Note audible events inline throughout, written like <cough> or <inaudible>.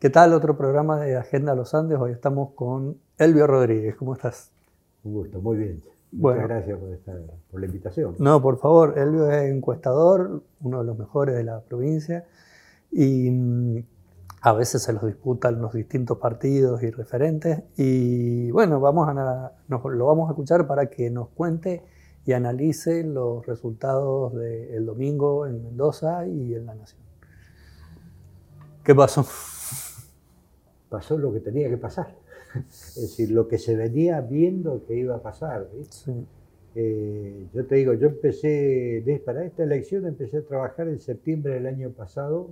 ¿Qué tal? Otro programa de Agenda Los Andes. Hoy estamos con Elvio Rodríguez. ¿Cómo estás? Un gusto, muy bien. Muchas gracias por, la invitación. No, por favor, Elvio es encuestador, uno de los mejores de la provincia, y mm, a veces se los disputan los distintos partidos y referentes. Y bueno, vamos a, lo vamos a escuchar para que nos cuente y analice los resultados del domingo en Mendoza y en La Nación. ¿Qué pasó? Pasó lo que tenía que pasar. Es decir, lo que se venía viendo que iba a pasar. Eh, yo te digo, yo empecé, para esta elección empecé a trabajar en septiembre del año pasado,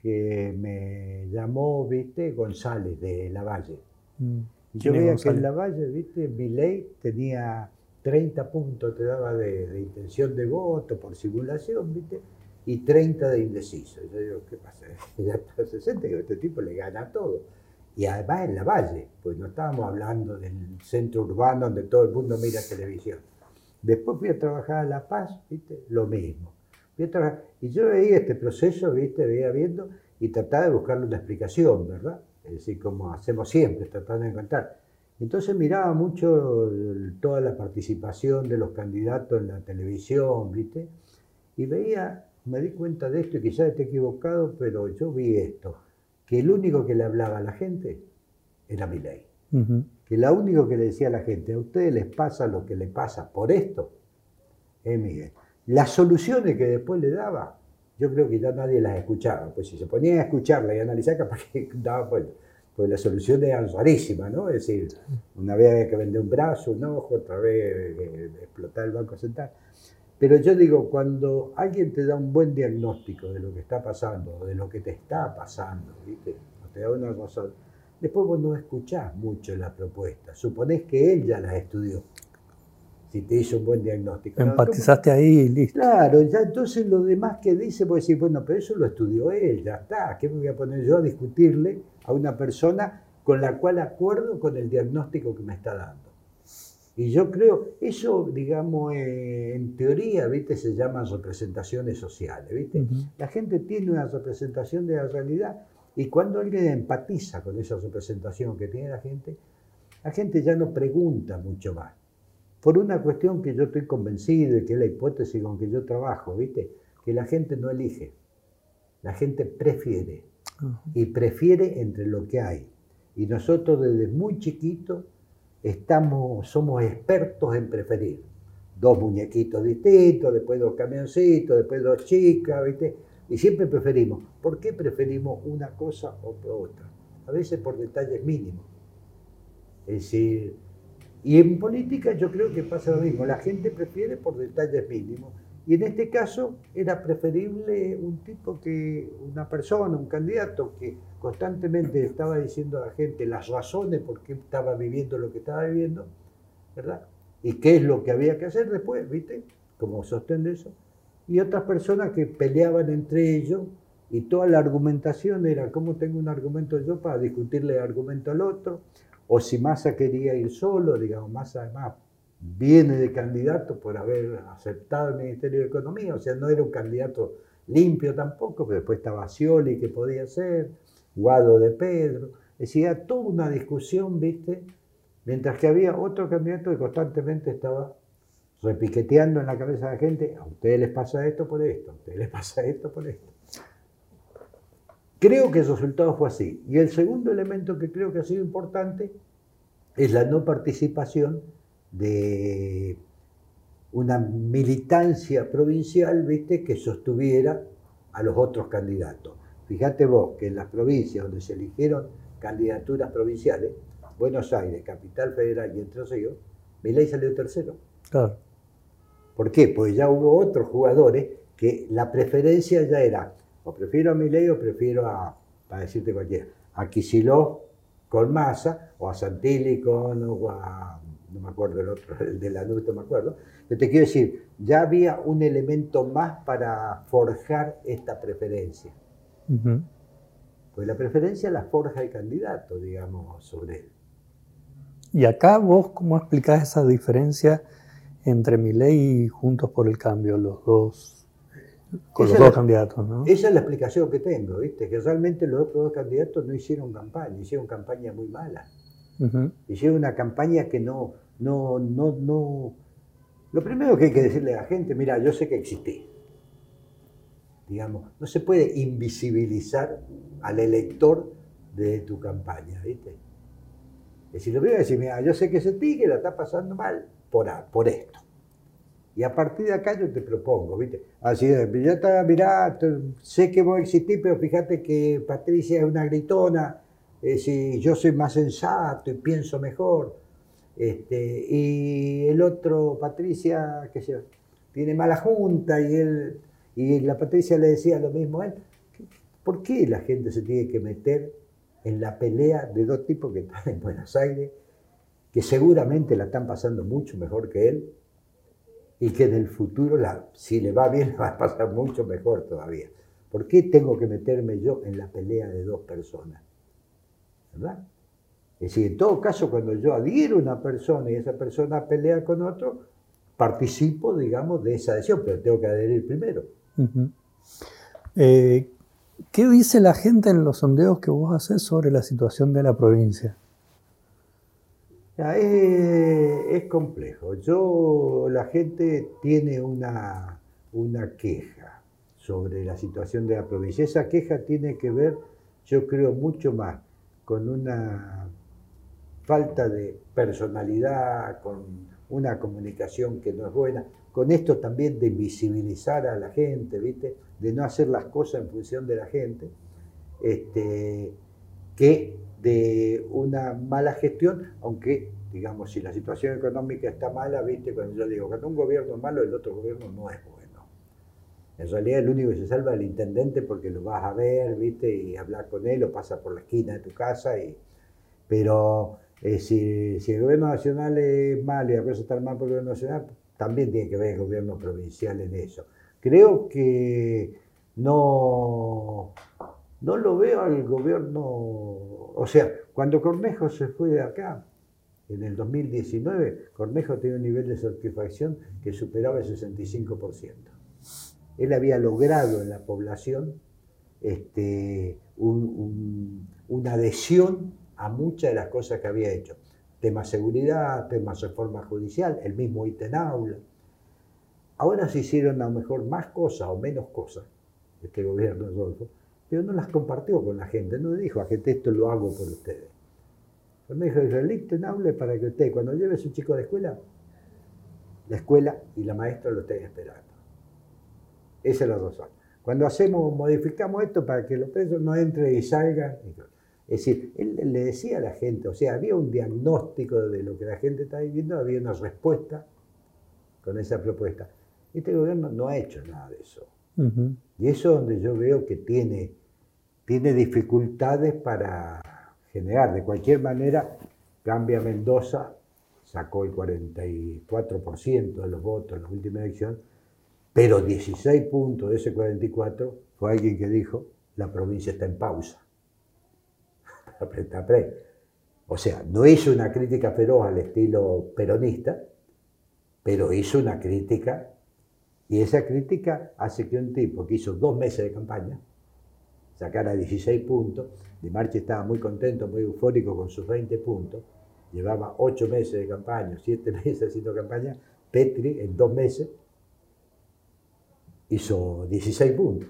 que me llamó, viste, González de Lavalle. Mm. Y yo veía que en Lavalle, viste, mi ley tenía 30 puntos, te daba de, intención de voto por simulación, viste, y 30 de indeciso. yo digo, ¿qué pasa? <laughs> Ya está 60, que este tipo le gana todo y además en la valle, pues no estábamos hablando del centro urbano donde todo el mundo mira televisión. Después fui a trabajar a La Paz, ¿viste? Lo mismo. y yo veía este proceso, ¿viste? Veía viendo y trataba de buscarle una explicación, ¿verdad? Es decir, como hacemos siempre, tratando de encontrar. Entonces miraba mucho toda la participación de los candidatos en la televisión, ¿viste? Y veía, me di cuenta de esto y quizás esté equivocado, pero yo vi esto que el único que le hablaba a la gente era mi ley. Que lo único que le decía a la gente, a ustedes les pasa lo que le pasa por esto, es Miguel. Las soluciones que después le daba, yo creo que ya nadie las escuchaba. Pues si se ponían a escucharla y a analizar, capaz que <laughs> daba pues, pues las soluciones eran rarísimas, ¿no? Es decir, una vez había que vender un brazo, un ojo, otra vez eh, explotar el banco central. Pero yo digo, cuando alguien te da un buen diagnóstico de lo que está pasando, de lo que te está pasando, ¿viste? te da una razón, después vos no escuchás mucho la propuesta. Suponés que él ya la estudió. Si te hizo un buen diagnóstico. Empatizaste ahí y listo. Claro, ya entonces lo demás que dice, puede decir, bueno, pero eso lo estudió él, ya está. ¿Qué me voy a poner yo a discutirle a una persona con la cual acuerdo con el diagnóstico que me está dando? Y yo creo, eso, digamos, eh, en teoría, ¿viste? Se llaman representaciones sociales, ¿viste? La gente tiene una representación de la realidad y cuando alguien empatiza con esa representación que tiene la gente, la gente ya no pregunta mucho más. Por una cuestión que yo estoy convencido y que es la hipótesis con que yo trabajo, ¿viste? Que la gente no elige, la gente prefiere. Y prefiere entre lo que hay. Y nosotros desde muy chiquitos estamos, somos expertos en preferir. Dos muñequitos distintos, después dos camioncitos, después dos chicas, ¿viste? Y siempre preferimos. ¿Por qué preferimos una cosa o otra? A veces por detalles mínimos. Es decir, y en política yo creo que pasa lo mismo. La gente prefiere por detalles mínimos. Y en este caso era preferible un tipo que, una persona, un candidato que constantemente estaba diciendo a la gente las razones por qué estaba viviendo lo que estaba viviendo, ¿verdad? Y qué es lo que había que hacer después, ¿viste? Como sostén de eso. Y otras personas que peleaban entre ellos y toda la argumentación era cómo tengo un argumento yo para discutirle el argumento al otro, o si Massa quería ir solo, digamos, Massa además viene de candidato por haber aceptado el Ministerio de Economía, o sea, no era un candidato limpio tampoco, pero después estaba Scioli que podía ser, Guado de Pedro, decía toda una discusión, ¿viste? Mientras que había otro candidato que constantemente estaba repiqueteando en la cabeza de la gente, a ustedes les pasa esto por esto, a ustedes les pasa esto por esto. Creo que el resultado fue así. Y el segundo elemento que creo que ha sido importante es la no participación de una militancia provincial, viste, que sostuviera a los otros candidatos. Fíjate vos que en las provincias donde se eligieron candidaturas provinciales, Buenos Aires, Capital Federal y Entre Ríos, Milei salió tercero. Claro. ¿Por qué? Pues ya hubo otros jugadores que la preferencia ya era, o prefiero a Milei o prefiero a, para decirte cualquiera, a Kicillof con Massa, o a Santilli con, o a no me acuerdo el otro, el de la no me acuerdo, pero te quiero decir, ya había un elemento más para forjar esta preferencia. Pues la preferencia la forja el candidato, digamos, sobre él. Y acá vos, ¿cómo explicás esa diferencia entre Milei y Juntos por el Cambio, los dos, con los dos candidatos, ¿no? Esa es la explicación que tengo, ¿viste? Que realmente los otros dos candidatos no hicieron campaña, hicieron campaña muy mala. Hicieron una campaña que no, no, no, no. Lo primero que hay que decirle a la gente, mira, yo sé que existí. Digamos, no se puede invisibilizar al elector de tu campaña, ¿viste? Es decir, lo primero es decir, mira, yo sé que ese que la está pasando mal por, por esto. Y a partir de acá yo te propongo, ¿viste? Así es, ya está, mirá, sé que vos existís, pero fíjate que Patricia es una gritona, eh, si yo soy más sensato y pienso mejor. Este, y el otro, Patricia, que tiene mala junta y él y la Patricia le decía lo mismo a él. ¿Por qué la gente se tiene que meter en la pelea de dos tipos que están en Buenos Aires, que seguramente la están pasando mucho mejor que él y que en el futuro, la, si le va bien, <laughs> va a pasar mucho mejor todavía? ¿Por qué tengo que meterme yo en la pelea de dos personas? ¿Verdad? Es decir, en todo caso, cuando yo adhiero a una persona y esa persona pelea con otro, participo, digamos, de esa adhesión, pero tengo que adherir primero. Eh, ¿Qué dice la gente en los sondeos que vos haces sobre la situación de la provincia? es, complejo. Yo, la gente tiene una, una queja sobre la situación de la provincia. Esa queja tiene que ver, yo creo, mucho más con una falta de personalidad, con una comunicación que no es buena, con esto también de visibilizar a la gente, ¿viste? de no hacer las cosas en función de la gente, este, que de una mala gestión, aunque, digamos, si la situación económica está mala, ¿viste? cuando yo digo, cuando un gobierno es malo, el otro gobierno no es bueno. En realidad el único que se salva es el intendente porque lo vas a ver, ¿viste? Y hablar con él o pasa por la esquina de tu casa. Y... Pero eh, si, el gobierno nacional es malo y a veces está mal por el gobierno nacional, también tiene que ver el gobierno provincial en eso. Creo que no, no lo veo al gobierno, o sea, cuando Cornejo se fue de acá, en el 2019, Cornejo tenía un nivel de satisfacción que superaba el 65%. Él había logrado en la población este, una adhesión a muchas de las cosas que había hecho. Temas seguridad, temas reforma judicial, el mismo ITENAULA. Ahora se hicieron a lo mejor más cosas o menos cosas, este gobierno Rodolfo, pero no las compartió con la gente, no dijo a gente esto lo hago por ustedes. Me dijo, el ITENAULA para que usted, cuando lleve a su chico de escuela, la escuela y la maestra lo estén esperando. Esa es la razón. Cuando hacemos, modificamos esto para que los presos no entren y salgan. Es decir, él le decía a la gente, o sea, había un diagnóstico de lo que la gente está viviendo, había una respuesta con esa propuesta. Este gobierno no ha hecho nada de eso. Y eso es donde yo veo que tiene, tiene dificultades para generar. De cualquier manera, cambia Mendoza, sacó el 44% de los votos en la última elección, pero 16 puntos de ese 44 fue alguien que dijo, la provincia está en pausa. O sea, no hizo una crítica feroz al estilo peronista, pero hizo una crítica, y esa crítica hace que un tipo que hizo dos meses de campaña sacara 16 puntos, de Marchi estaba muy contento, muy eufórico con sus 20 puntos, llevaba 8 meses de campaña, 7 <laughs> meses haciendo campaña, Petri en dos meses hizo 16 puntos.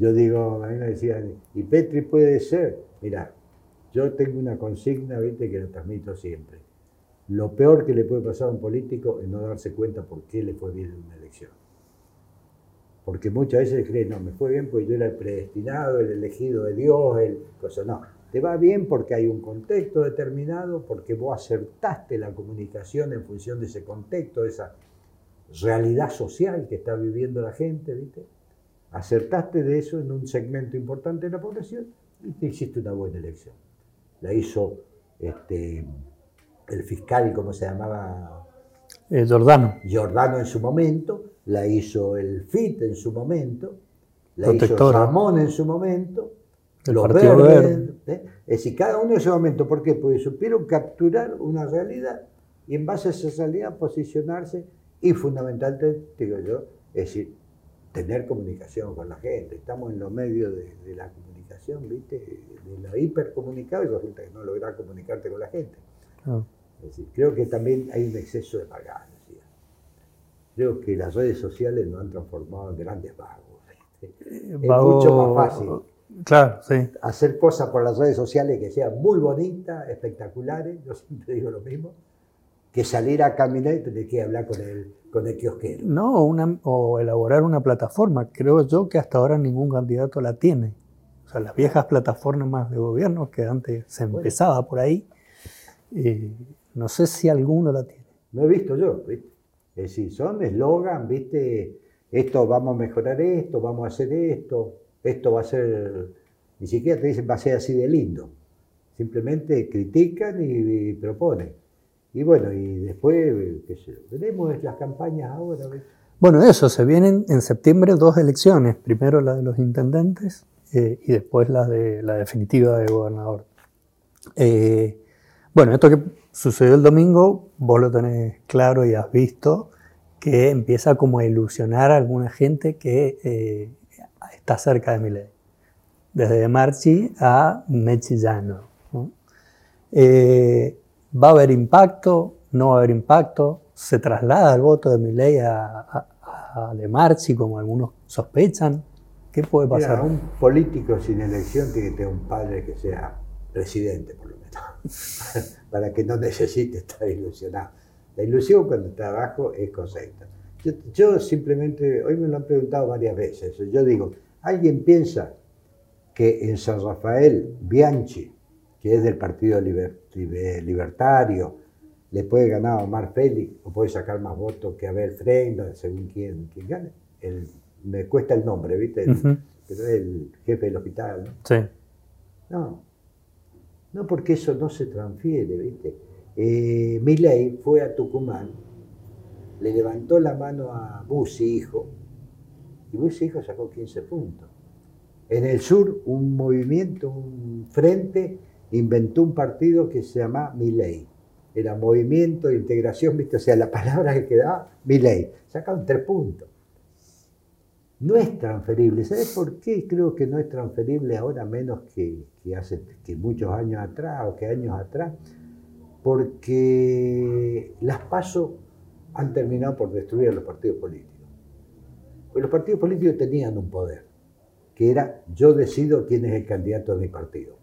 Yo digo, a mí me decían, ¿y Petri puede ser? Mira, yo tengo una consigna, viste, que lo transmito siempre. Lo peor que le puede pasar a un político es no darse cuenta por qué le fue bien en una elección. Porque muchas veces creen, no, me fue bien porque yo era el predestinado, el elegido de Dios, el cosa. No, te va bien porque hay un contexto determinado, porque vos acertaste la comunicación en función de ese contexto, de esa realidad social que está viviendo la gente, ¿viste? Acertaste de eso en un segmento importante de la población y te hiciste una buena elección. La hizo este, el fiscal, ¿cómo se llamaba? Eh, Giordano. Giordano en su momento, la hizo el FIT en su momento, la hizo Ramón en su momento, el los Verde. ¿eh? Es decir, cada uno en su momento, ¿por qué? Porque supieron capturar una realidad y en base a esa realidad posicionarse y fundamentalmente, digo yo, es decir, tener comunicación con la gente. Estamos en los medios de, la comunicación, ¿viste? De lo hipercomunicado y resulta que no logras comunicarte con la gente. creo que también hay un exceso de vagancia. Creo que las redes sociales nos han transformado en grandes vagos. Es mucho más fácil claro, sí. hacer cosas por las redes sociales que sean muy bonitas, espectaculares, yo siempre digo lo mismo, que salir a caminar y tener que hablar con el, con el kiosquero. No, una, o elaborar una plataforma. Creo yo que hasta ahora ningún candidato la tiene. O sea, las viejas plataformas de gobierno que antes se empezaba por ahí, eh, no sé si alguno la tiene. No he visto yo, ¿viste? Es decir, son eslogan, ¿viste? Esto vamos a mejorar esto, vamos a hacer esto, esto va a ser, ni siquiera te dicen va a ser así de lindo. Simplemente critican y proponen. Y bueno, y después, qué sé veremos las campañas ahora. Bueno, eso, se vienen en septiembre dos elecciones, primero la de los intendentes eh, y después la, de, la definitiva de gobernador. Eh, bueno, esto que sucedió el domingo, vos lo tenés claro y has visto, que empieza como a ilusionar a alguna gente que eh, está cerca de mi ley. Desde Marchi a Mechillano. ¿no? ¿Va a haber impacto? ¿No va a haber impacto? ¿Se traslada el voto de Milei a, a, De Marchi como algunos sospechan? ¿Qué puede pasar? un político sin elección tiene que tener un padre que sea presidente, por lo menos, <laughs> para que no necesite estar ilusionado. La ilusión cuando está abajo es correcta. Yo, yo, simplemente, hoy me lo han preguntado varias veces, yo digo, ¿alguien piensa que en San Rafael Bianchi que es del Partido Libertario, le puede ganar a Omar Félix o puede sacar más votos que Abel Freire, según quien, gane. me cuesta el nombre, ¿viste? Pero es el jefe del hospital, ¿no? Sí. No, no porque eso no se transfiere, ¿viste? Eh, Milei fue a Tucumán, le levantó la mano a Bussi, hijo, y Bussi, hijo, sacó 15 puntos. En el sur, un movimiento, un frente inventó un partido que se llama Milei. Era Movimiento de Integración, ¿viste? O sea, la palabra que quedaba, Milei. Sacaron tres puntos. No es transferible. ¿Sabes por qué creo que no es transferible ahora menos que, hace que muchos años atrás o que años atrás? Porque las pasos han terminado por destruir a los partidos políticos. Pues los partidos políticos tenían un poder, que era yo decido quién es el candidato de mi partido.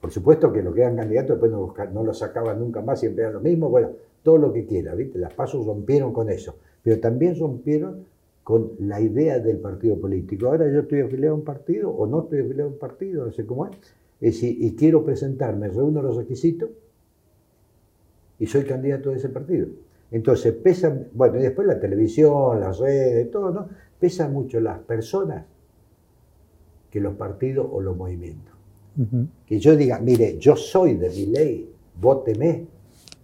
Por supuesto que lo que eran candidatos después no, no lo sacaban nunca más, siempre eran lo mismo, bueno, todo lo que quiera, ¿viste? Las pasos rompieron con eso, pero también rompieron con la idea del partido político. Ahora yo estoy afiliado a un partido o no estoy afiliado a un partido, no sé cómo es, y quiero presentarme, reúno los requisitos y soy candidato de ese partido. Entonces pesa, bueno, y después la televisión, las redes, todo, ¿no? Pesa mucho las personas que los partidos o los movimientos. Que yo diga, mire, yo soy de mi ley, vóteme,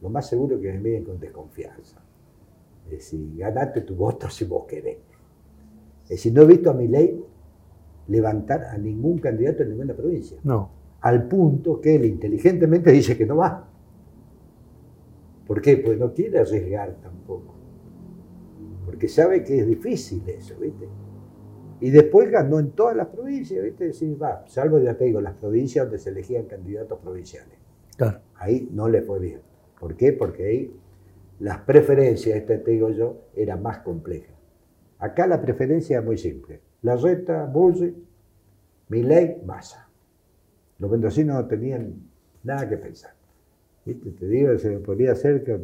lo más seguro es que me miren con desconfianza. Es decir, ganate tu voto si vos querés. Es decir, no he visto a mi ley levantar a ningún candidato en ninguna provincia. No. Al punto que él inteligentemente dice que no va. ¿Por qué? Pues no quiere arriesgar tampoco. Porque sabe que es difícil eso, ¿viste? Y después ganó en todas las provincias, ¿viste? Sí, va, salvo ya te digo, las provincias donde se elegían candidatos provinciales. Claro. Ahí no le fue bien. ¿Por qué? Porque ahí las preferencias, este te digo yo, eran más complejas. Acá la preferencia es muy simple. La reta, Bulli, ley, Massa. Los mendocinos no tenían nada que pensar. ¿Viste? Te digo, se podría hacer que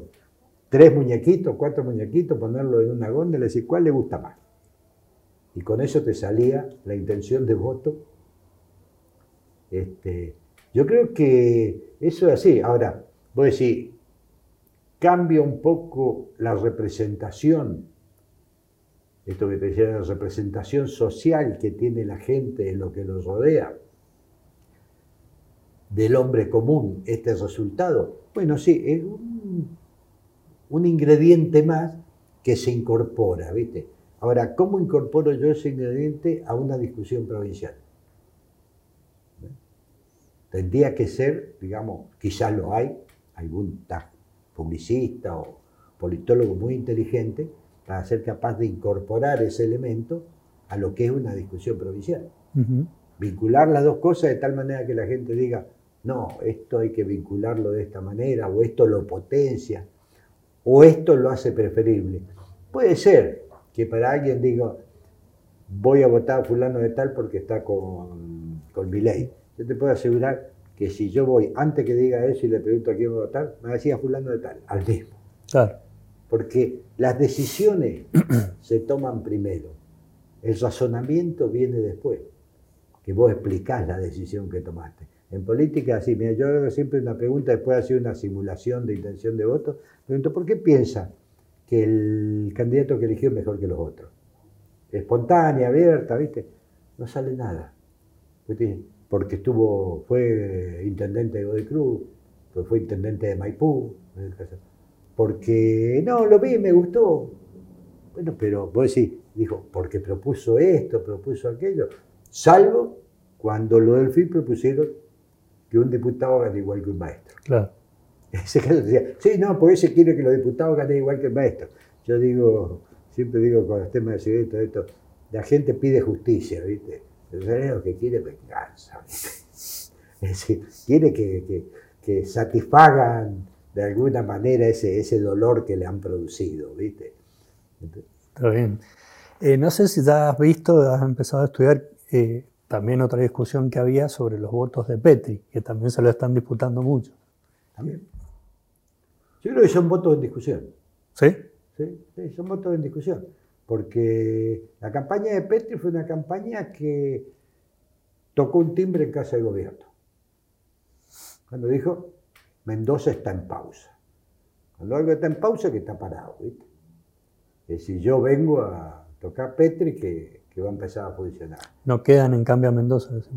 tres muñequitos, cuatro muñequitos, ponerlo en una góndola y decir cuál le gusta más y con eso te salía la intención de voto. Este, yo creo que eso es así. Ahora, voy a decir, cambia un poco la representación, esto que te decía, la representación social que tiene la gente en lo que los rodea, del hombre común, este resultado. Bueno, sí, es un, un ingrediente más que se incorpora, ¿viste? Ahora, ¿cómo incorporo yo ese ingrediente a una discusión provincial? Tendría que ser, digamos, quizás lo hay, algún publicista o politólogo muy inteligente para ser capaz de incorporar ese elemento a lo que es una discusión provincial. Vincular las dos cosas de tal manera que la gente diga, no, esto hay que vincularlo de esta manera, o esto lo potencia, o esto lo hace preferible. Puede ser que para alguien diga, voy a votar a fulano de tal porque está con, con mi ley. Yo te puedo asegurar que si yo voy, antes que diga eso y le pregunto a quién voy a votar, me decía fulano de tal, al mismo. Claro. Porque las decisiones <clears throat> se toman primero. El razonamiento viene después, que vos explicás la decisión que tomaste. En política, así, mira, yo hago siempre una pregunta, después de hacer una simulación de intención de voto, pregunto, ¿por qué piensa que el candidato que eligió es mejor que los otros? Espontánea, abierta, ¿viste? No sale nada. Porque estuvo, fue intendente de Godoy Cruz, pues fue intendente de Maipú, porque no, lo vi, me gustó. Bueno, pero vos decís, dijo, porque propuso esto, propuso aquello, salvo cuando lo del FIL propusieron que un diputado gane igual que un maestro. Claro. <laughs> Ese caso decía, sí, no, porque ese quiere que los diputados ganen igual que el maestro. Yo digo, siempre digo con los temas de seguridad esto, la gente pide justicia, ¿viste? El lo que quiere venganza, ¿viste? <laughs> Es decir, quiere que, que, satisfagan de alguna manera ese, ese dolor que le han producido, ¿viste? Está bien. Eh, no sé si ya has visto, has empezado a estudiar eh, también otra discusión que había sobre los votos de Petri, que también se lo están disputando mucho. También. Yo creo que son votos en discusión. ¿Sí? Sí, sí son votos en discusión. Porque la campaña de Petri fue una campaña que tocó un timbre en casa del gobierno. Cuando dijo, Mendoza está en pausa. Cuando algo está en pausa, que está parado. ¿viste? Es decir, yo vengo a tocar Petri, que que va a empezar a funcionar. ¿No quedan en cambio a Mendoza? Sí,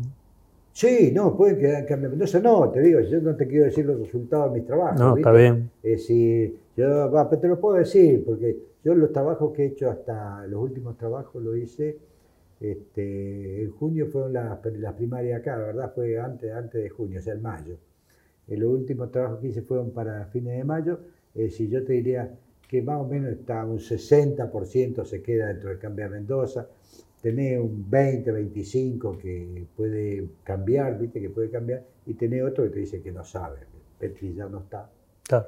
no, pueden quedar en cambio a Mendoza. No, te digo, yo no te quiero decir los resultados de mis trabajos. No, está bien. Es decir, yo te lo puedo decir, porque yo los trabajos que he hecho hasta los últimos trabajos lo hice. Este, en junio fueron las, las primarias acá, ¿verdad? Fue antes, antes de junio, o sea, en mayo. Eh, los últimos trabajos que hice fueron para fines de mayo. si yo te diría que más o menos está un 60% se queda dentro del cambio a Mendoza, tenés un 20, 25 que puede cambiar, viste que puede cambiar, y tenés otro que te dice que no sabe, Petri ya no está. Claro.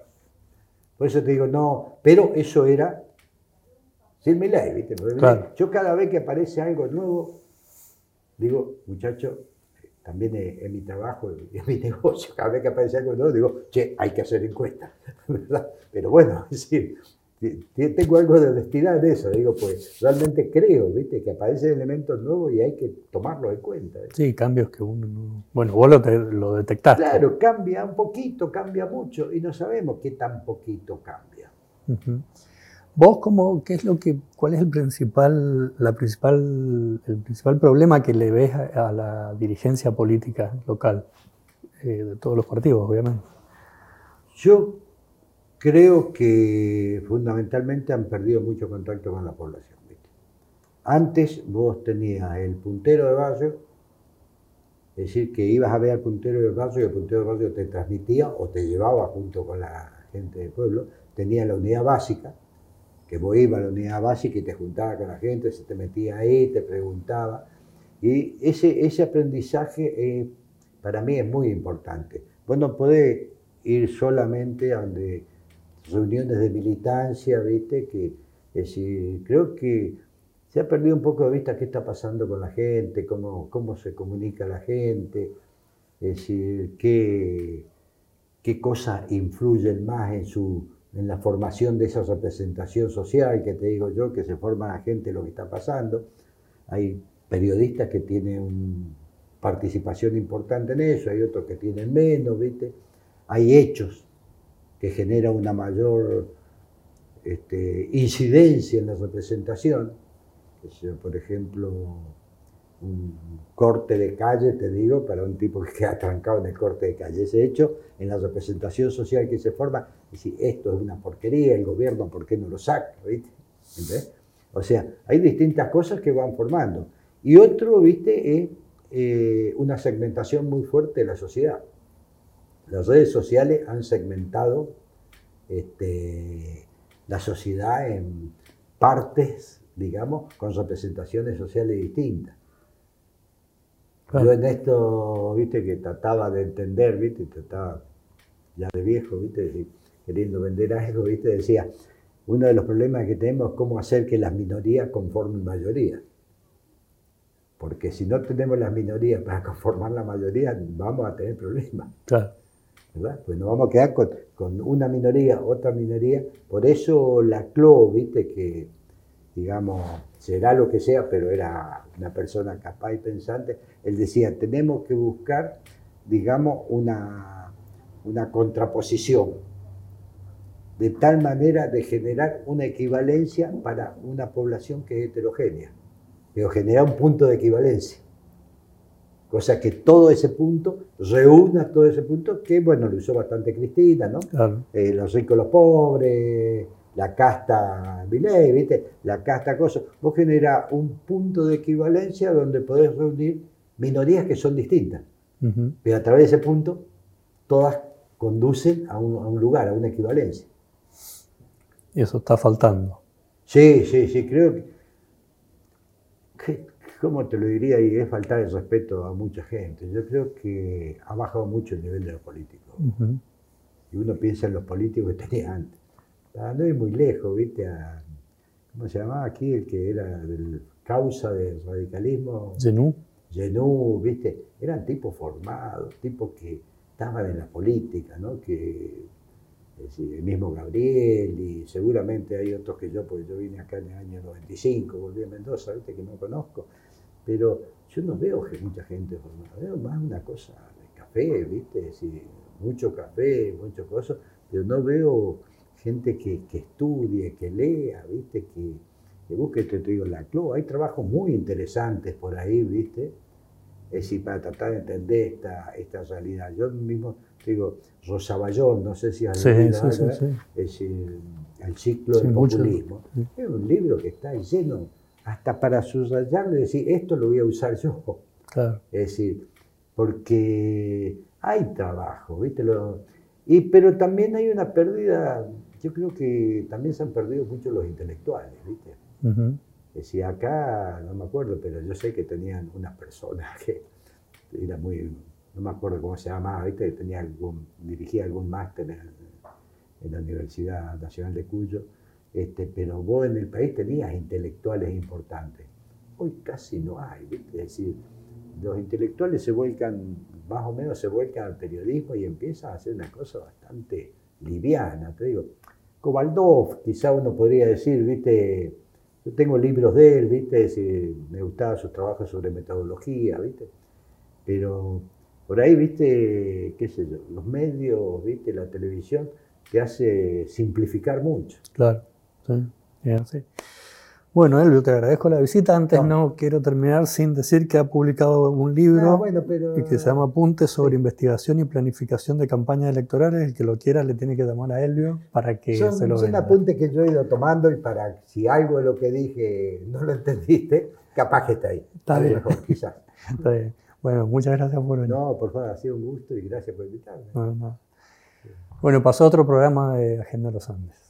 Por eso te digo, no, pero eso era sin mi ley, ¿viste? Yo cada vez que aparece algo nuevo, digo, muchacho, también en, mi trabajo, <laughs> en mi negocio, cada vez que aparece algo nuevo, digo, che, hay que hacer encuesta, <laughs> ¿verdad? Pero bueno, <laughs> es decir, tengo algo de honestidad en eso, digo, pues realmente creo, ¿viste? Que aparecen elementos nuevos y hay que tomarlos en cuenta. ¿eh? Sí, cambios que uno no... Bueno, vos lo, lo detectaste. Claro, cambia un poquito, cambia mucho y no sabemos qué tan poquito cambia. ¿Vos cómo, qué es lo que, cuál es el principal, la principal, el principal problema que le ves a, la dirigencia política local, eh, de todos los partidos, obviamente? Yo creo que fundamentalmente han perdido mucho contacto con la población. Antes vos tenías el puntero de barrio, es decir, que ibas a ver al puntero del barrio y el puntero del barrio te transmitía o te llevaba junto con la gente del pueblo. Tenía la unidad básica, que vos ibas a la unidad básica y te juntabas con la gente, se te metía ahí, te preguntaba. Y ese, ese aprendizaje eh, para mí es muy importante. Vos no podés ir solamente a donde reuniones de militancia, ¿viste? Que, es creo que se ha perdido un poco de vista qué está pasando con la gente, cómo, cómo se comunica la gente, qué, qué cosas influyen más en, su, en la formación de esa representación social que te digo yo, que se forma la gente lo que está pasando. Hay periodistas que tienen participación importante en eso, hay otros que tienen menos, ¿viste? Hay hechos genera una mayor este, incidencia en la representación. Por ejemplo, un corte de calle, te digo, para un tipo que queda trancado en el corte de calle. Ese hecho, en la representación social que se forma, si esto es una porquería, el gobierno, ¿por qué no lo saca? ¿Viste? O sea, hay distintas cosas que van formando. Y otro, ¿viste? Es eh, una segmentación muy fuerte de la sociedad. Las redes sociales han segmentado este, la sociedad en partes digamos, con representaciones sociales distintas. Yo en esto, viste, que trataba de entender, viste, trataba ya de viejo, viste, queriendo vender algo, viste, decía, uno de los problemas que tenemos es cómo hacer que las minorías conformen mayoría. Porque si no tenemos las minorías para conformar la mayoría, vamos a tener problemas. Claro. ¿Verdad? Pues nos vamos a quedar con, una minoría, otra minoría. Por eso la CLO, viste, que digamos, será lo que sea, pero era una persona capaz y pensante, él decía, tenemos que buscar, digamos, una, una contraposición, de tal manera de generar una equivalencia para una población que es heterogénea, pero generar un punto de equivalencia. Cosa que todo ese punto, reúna todo ese punto, que bueno, lo usó bastante Cristina, ¿no? Eh, los ricos, los pobres, la casta Viley, ¿viste? La casta cosa. Vos generás un punto de equivalencia donde podés reunir minorías que son distintas. Pero a través de ese punto, todas conducen a un, lugar, a una equivalencia. Y eso está faltando. Sí, sí, sí, creo que, ¿cómo te lo diría? Y es faltar el respeto a mucha gente. Yo creo que ha bajado mucho el nivel de los políticos. Y uno piensa en los políticos que tenía antes no es muy lejos, ¿viste? ¿Cómo se llamaba aquí el que era causa del radicalismo? Genú. Genú, ¿viste? Eran tipos formados, tipos que estaban en la política, ¿no? Que, el mismo Gabriel y seguramente hay otros que yo, porque yo vine acá en el año 95, volví a Mendoza, ¿viste? Que no conozco. Pero yo no veo que mucha gente formada, veo más una cosa de café, ¿viste? mucho café, muchas cosas, pero no veo gente que, estudie, que lea, ¿viste? Que, que busque, te, digo, la CLO. Hay trabajos muy interesantes por ahí, ¿viste? Es decir, para tratar de entender esta, esta realidad. Yo mismo digo, Rosaballón, no sé si has leído, sí, es decir, el ciclo del populismo. Es un libro que está lleno, hasta para subrayarle y decir, esto lo voy a usar yo. Claro. Es decir, porque hay trabajo, ¿viste? Lo, y, pero también hay una pérdida yo creo que también se han perdido mucho los intelectuales, ¿viste? Decía acá, no me acuerdo, pero yo sé que tenían unas personas que era muy, no me acuerdo cómo se llamaba, ¿viste? Tenía algún, dirigía algún máster en, la Universidad Nacional de Cuyo, este, pero vos en el país tenías intelectuales importantes. Hoy casi no hay, ¿viste? Es decir, los intelectuales se vuelcan, más o menos se vuelcan al periodismo y empiezan a hacer una cosa bastante liviana, te digo. Kovaldov, quizá uno podría decir, viste, yo tengo libros de él, viste, me gustaba sus trabajos sobre metodología, viste, pero por ahí, viste, qué sé yo, los medios, viste, la televisión te hace simplificar mucho. Claro, sí, sí. Bueno, Elvio, te agradezco la visita. Antes no. quiero terminar sin decir que ha publicado un libro que se llama Apuntes sobre investigación y planificación de campañas electorales. El que lo quiera le tiene que llamar a Elvio para que se lo Son apuntes que yo he ido tomando y para si algo de lo que dije no lo entendiste, capaz que está ahí. Está bien. mejor, quizás. <laughs> está bien. Bueno, muchas gracias por venir. No, por favor, ha sido un gusto y gracias por invitarme. Bueno, bueno pasó otro programa de Agenda de los Andes.